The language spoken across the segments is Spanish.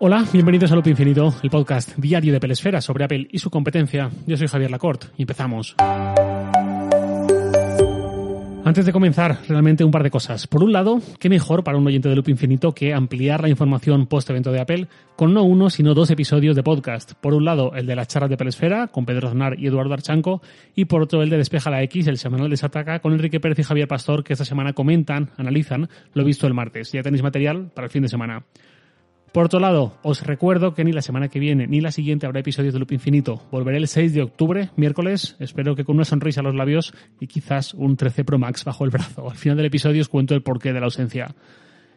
Hola, bienvenidos a Loop Infinito, el podcast diario de Pelesfera sobre Apple y su competencia. Yo soy Javier Lacorte y empezamos. Antes de comenzar, realmente un par de cosas. Por un lado, qué mejor para un oyente de Loop Infinito que ampliar la información post-evento de Apple con no uno, sino dos episodios de podcast. Por un lado, el de las charlas de Pelesfera con Pedro Aznar y Eduardo Archanco, y por otro, el de Despeja la X, el semanal de Sataka, con Enrique Pérez y Javier Pastor, que esta semana comentan, analizan lo visto el martes. Ya tenéis material para el fin de semana. Por otro lado, os recuerdo que ni la semana que viene ni la siguiente habrá episodios de Loop Infinito. Volveré el 6 de octubre, miércoles, espero que con una sonrisa a los labios y quizás un 13 Pro Max bajo el brazo. Al final del episodio os cuento el porqué de la ausencia.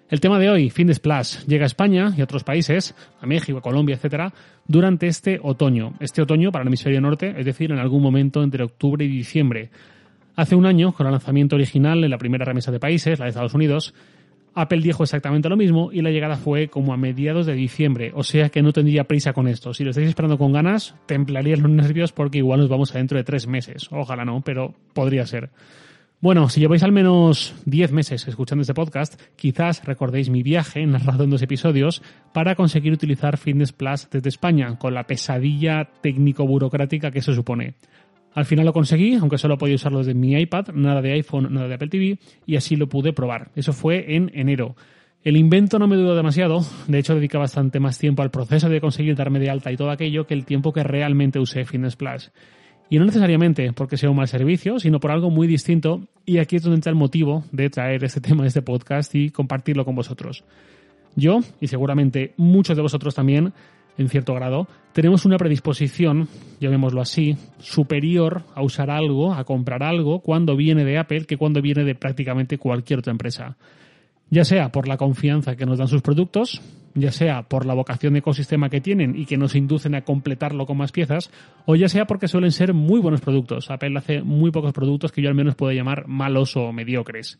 El tema de hoy, Fin Splash, llega a España y a otros países, a México, a Colombia, etcétera, durante este otoño. Este otoño para el hemisferio norte, es decir, en algún momento entre octubre y diciembre. Hace un año, con el lanzamiento original en la primera remesa de países, la de Estados Unidos, Apple dijo exactamente lo mismo y la llegada fue como a mediados de diciembre, o sea que no tendría prisa con esto. Si lo estáis esperando con ganas, templaríais los nervios porque igual nos vamos adentro de tres meses. Ojalá no, pero podría ser. Bueno, si lleváis al menos 10 meses escuchando este podcast, quizás recordéis mi viaje narrado en dos episodios para conseguir utilizar Fitness Plus desde España, con la pesadilla técnico-burocrática que eso supone. Al final lo conseguí, aunque solo podía usarlo desde mi iPad, nada de iPhone, nada de Apple TV, y así lo pude probar. Eso fue en enero. El invento no me duró demasiado, de hecho dediqué bastante más tiempo al proceso de conseguir darme de alta y todo aquello que el tiempo que realmente usé Fitness Plus. Y no necesariamente porque sea un mal servicio, sino por algo muy distinto, y aquí es donde entra el motivo de traer este tema de este podcast y compartirlo con vosotros. Yo, y seguramente muchos de vosotros también, en cierto grado, tenemos una predisposición, llamémoslo así, superior a usar algo, a comprar algo, cuando viene de Apple que cuando viene de prácticamente cualquier otra empresa. Ya sea por la confianza que nos dan sus productos, ya sea por la vocación de ecosistema que tienen y que nos inducen a completarlo con más piezas, o ya sea porque suelen ser muy buenos productos. Apple hace muy pocos productos que yo al menos puedo llamar malos o mediocres.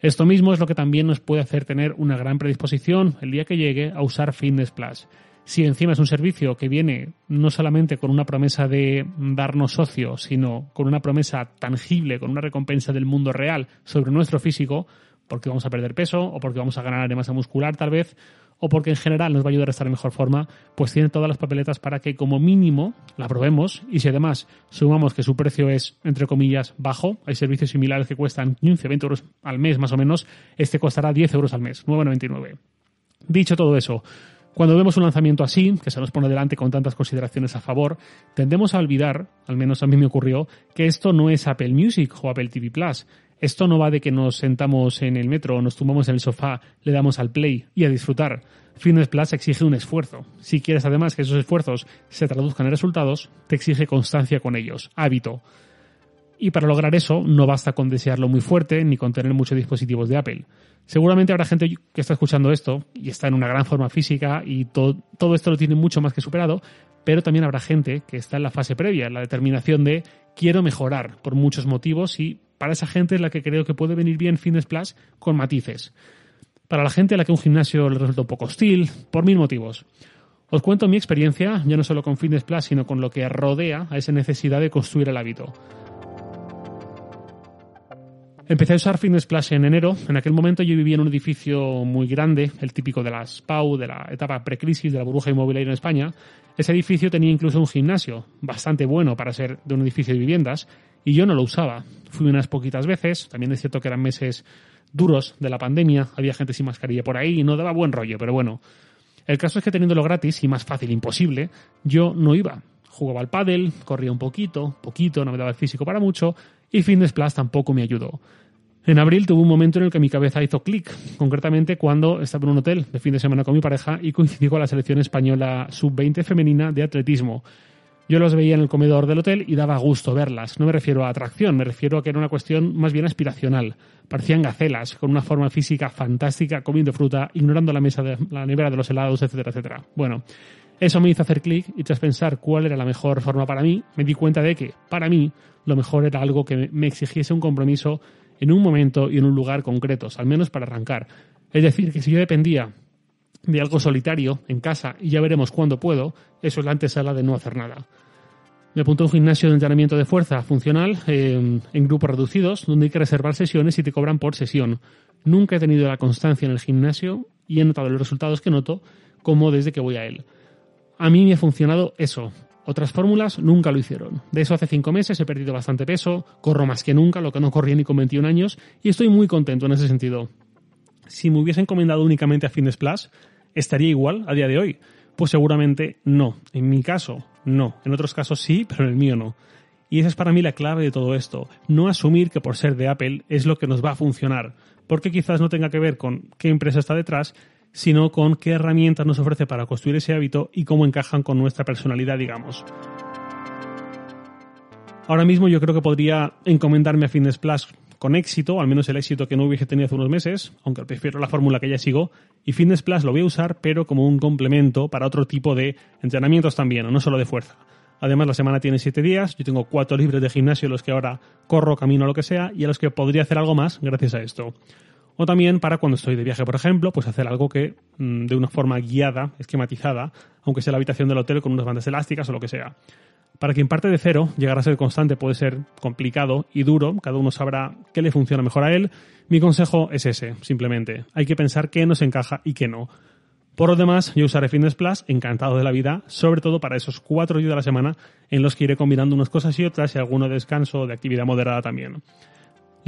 Esto mismo es lo que también nos puede hacer tener una gran predisposición el día que llegue a usar Fitness Plus. Si encima es un servicio que viene no solamente con una promesa de darnos socio, sino con una promesa tangible, con una recompensa del mundo real sobre nuestro físico, porque vamos a perder peso o porque vamos a ganar masa muscular tal vez, o porque en general nos va a ayudar a estar en mejor forma, pues tiene todas las papeletas para que como mínimo la probemos y si además sumamos que su precio es, entre comillas, bajo, hay servicios similares que cuestan 15, 20 euros al mes más o menos, este costará 10 euros al mes, 9,99. Dicho todo eso, cuando vemos un lanzamiento así, que se nos pone delante con tantas consideraciones a favor, tendemos a olvidar, al menos a mí me ocurrió, que esto no es Apple Music o Apple TV Plus. Esto no va de que nos sentamos en el metro nos tumbamos en el sofá, le damos al play y a disfrutar. Fitness Plus exige un esfuerzo. Si quieres además que esos esfuerzos se traduzcan en resultados, te exige constancia con ellos, hábito. Y para lograr eso no basta con desearlo muy fuerte ni con tener muchos dispositivos de Apple. Seguramente habrá gente que está escuchando esto y está en una gran forma física y todo, esto lo tiene mucho más que superado, pero también habrá gente que está en la fase previa, la determinación de quiero mejorar por muchos motivos y para esa gente es la que creo que puede venir bien Fitness Plus con matices. Para la gente a la que un gimnasio le resulta poco hostil, por mil motivos. Os cuento mi experiencia, ya no solo con Fitness Plus, sino con lo que rodea a esa necesidad de construir el hábito. Empecé a usar Fitness Plus en enero. En aquel momento yo vivía en un edificio muy grande, el típico de las PAU, de la etapa precrisis de la burbuja inmobiliaria en España. Ese edificio tenía incluso un gimnasio, bastante bueno para ser de un edificio de viviendas, y yo no lo usaba. Fui unas poquitas veces, también es cierto que eran meses duros de la pandemia, había gente sin mascarilla por ahí y no daba buen rollo, pero bueno. El caso es que teniéndolo gratis y más fácil imposible, yo no iba. Jugaba al pádel, corría un poquito, poquito, no me daba el físico para mucho, y Fitness Plus tampoco me ayudó. En abril tuve un momento en el que mi cabeza hizo clic, concretamente cuando estaba en un hotel de fin de semana con mi pareja y coincidí con la selección española sub-20 femenina de atletismo. Yo los veía en el comedor del hotel y daba gusto verlas. No me refiero a atracción, me refiero a que era una cuestión más bien aspiracional. Parecían gacelas, con una forma física fantástica, comiendo fruta, ignorando la mesa de la nevera de los helados, etcétera, etcétera. Bueno, eso me hizo hacer clic y tras pensar cuál era la mejor forma para mí, me di cuenta de que, para mí, lo mejor era algo que me exigiese un compromiso en un momento y en un lugar concretos, al menos para arrancar. Es decir, que si yo dependía de algo solitario en casa y ya veremos cuándo puedo, eso es la antesala de no hacer nada. Me apunté a un gimnasio de entrenamiento de fuerza funcional en grupos reducidos, donde hay que reservar sesiones y te cobran por sesión. Nunca he tenido la constancia en el gimnasio y he notado los resultados que noto como desde que voy a él. A mí me ha funcionado eso. Otras fórmulas nunca lo hicieron. De eso hace cinco meses he perdido bastante peso, corro más que nunca, lo que no corría ni con 21 años, y estoy muy contento en ese sentido. Si me hubiese encomendado únicamente a Fitness Plus, ¿estaría igual a día de hoy? Pues seguramente no. En mi caso, no. En otros casos sí, pero en el mío no. Y esa es para mí la clave de todo esto. No asumir que por ser de Apple es lo que nos va a funcionar. Porque quizás no tenga que ver con qué empresa está detrás, sino con qué herramientas nos ofrece para construir ese hábito y cómo encajan con nuestra personalidad, digamos. Ahora mismo yo creo que podría encomendarme a Fitness Plus con éxito, al menos el éxito que no hubiese tenido hace unos meses, aunque prefiero la fórmula que ya sigo, y Fitness Plus lo voy a usar, pero como un complemento para otro tipo de entrenamientos también, no solo de fuerza. Además, la semana tiene 7 días, yo tengo 4 libres de gimnasio en los que ahora corro, camino, lo que sea, y a los que podría hacer algo más gracias a esto. O también para cuando estoy de viaje, por ejemplo, pues hacer algo que mm, de una forma guiada, esquematizada, aunque sea la habitación del hotel con unas bandas elásticas o lo que sea. Para quien parte de cero, llegar a ser constante puede ser complicado y duro, cada uno sabrá qué le funciona mejor a él. Mi consejo es ese, simplemente. Hay que pensar qué nos encaja y qué no. Por lo demás, yo usaré Fitness Plus, encantado de la vida, sobre todo para esos cuatro días de la semana en los que iré combinando unas cosas y otras y alguno de descanso de actividad moderada también.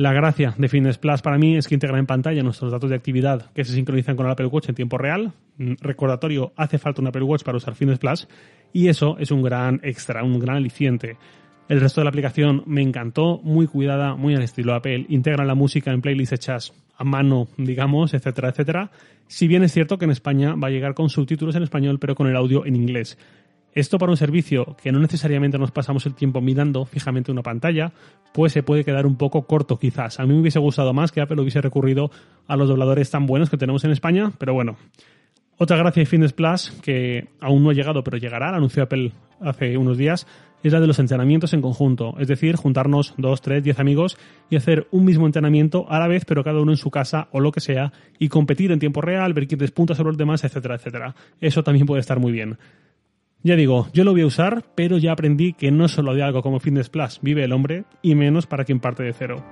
La gracia de Fitness Plus para mí es que integra en pantalla nuestros datos de actividad que se sincronizan con el Apple Watch en tiempo real. Mm, recordatorio, hace falta un Apple Watch para usar Fitness Plus y eso es un gran extra, un gran aliciente. El resto de la aplicación me encantó, muy cuidada, muy al estilo Apple. Integra la música en playlists hechas a mano, digamos, etcétera, etcétera. Si bien es cierto que en España va a llegar con subtítulos en español, pero con el audio en inglés. Esto para un servicio que no necesariamente nos pasamos el tiempo mirando fijamente una pantalla, pues se puede quedar un poco corto quizás. A mí me hubiese gustado más que Apple hubiese recurrido a los dobladores tan buenos que tenemos en España, pero bueno. Otra gracia de Fitness Plus, que aún no ha llegado pero llegará, la anunció Apple hace unos días, es la de los entrenamientos en conjunto. Es decir, juntarnos dos, tres, diez amigos y hacer un mismo entrenamiento a la vez, pero cada uno en su casa o lo que sea, y competir en tiempo real, ver quién despunta sobre los demás, etcétera, etcétera. Eso también puede estar muy bien. Ya digo, yo lo voy a usar, pero ya aprendí que no solo de algo como Fitness Plus vive el hombre, y menos para quien parte de cero.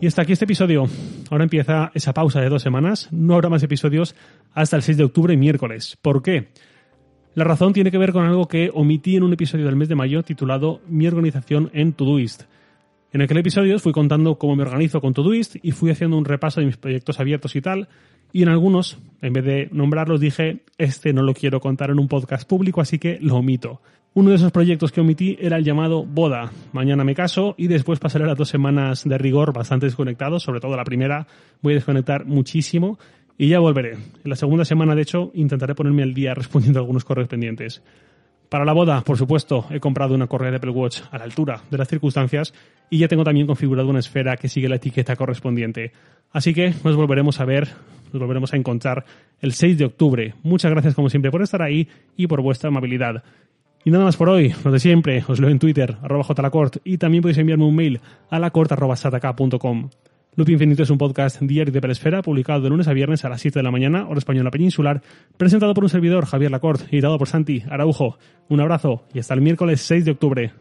Y hasta aquí este episodio. Ahora empieza esa pausa de dos semanas. No habrá más episodios hasta el 6 de octubre, miércoles. ¿Por qué? La razón tiene que ver con algo que omití en un episodio del mes de mayo titulado Mi organización en Todoist. En aquel episodio fui contando cómo me organizo con Todoist y fui haciendo un repaso de mis proyectos abiertos y tal, y en algunos, en vez de nombrarlos, dije, este no lo quiero contar en un podcast público, así que lo omito. Uno de esos proyectos que omití era el llamado Boda. Mañana me caso y después pasaré las dos semanas de rigor bastante desconectados, sobre todo la primera voy a desconectar muchísimo y ya volveré. En la segunda semana, de hecho, intentaré ponerme al día respondiendo a algunos correos pendientes. Para la boda, por supuesto, he comprado una correa de Apple Watch a la altura de las circunstancias y ya tengo también configurado una esfera que sigue la etiqueta correspondiente. Así que nos volveremos a ver, nos volveremos a encontrar el 6 de octubre. Muchas gracias como siempre por estar ahí y por vuestra amabilidad. Y nada más por hoy, lo de siempre, os leo en Twitter, arroba jlacort, y también podéis enviarme un mail a lacort.sataka.com. Loop Infinito es un podcast diario de Pelesfera, publicado de lunes a viernes a las 7 de la mañana, hora española peninsular, presentado por un servidor, Javier Lacorte, y dado por Santi Araujo. Un abrazo y hasta el miércoles 6 de octubre.